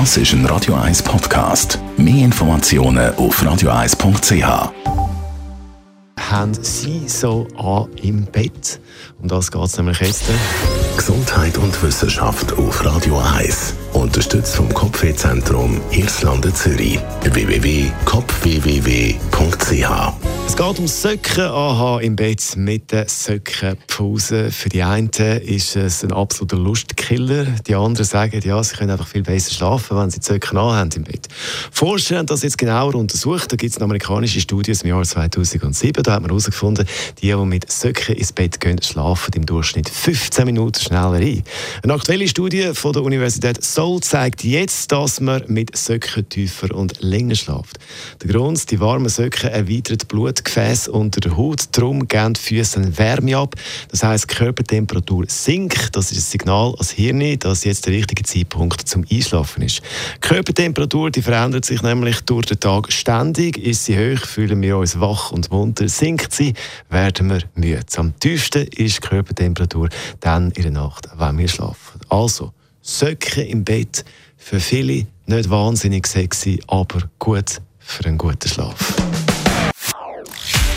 Das ist ein Radio 1 Podcast. Mehr Informationen auf radio1.ch. Haben Sie so an im Bett? Um das geht es nämlich jetzt. Gesundheit und Wissenschaft auf Radio 1. Unterstützt vom Kopfwehzentrum Irlande Zürich. www.kopfwww.ch Es geht um Söcken AHA im Bett mit den Söckenpfusen. Für die einen ist es ein absoluter Lustkiller. Die anderen sagen, ja, sie können einfach viel besser schlafen, wenn sie die Söcken anhaben im Bett. Forscher haben das jetzt genauer untersucht. Da gibt es eine amerikanische Studie aus dem Jahr 2007. Da hat man herausgefunden, die, die mit Söcken ins Bett gehen, schlafen im Durchschnitt 15 Minuten schneller ein. Eine aktuelle Studie von der Universität Seoul zeigt jetzt, dass man mit Söcken tiefer und länger schläft. Der Grund, die warmen Söcken erweitern die Blutgefäße unter der Haut, darum geben die Füße Wärme ab. Das heisst, die Körpertemperatur sinkt. Das ist ein Signal ans Hirn, dass jetzt der richtige Zeitpunkt zum Einschlafen ist. Die Körpertemperatur die verändert sich nämlich durch den Tag ständig. Ist sie hoch, fühlen wir uns wach und munter. Sinkt sie, werden wir müde. Am tiefsten ist die Körpertemperatur dann in der Nacht, wenn wir schlafen. Also, Söcken im Bett, für viele nicht wahnsinnig sexy, aber gut für einen guten Schlaf.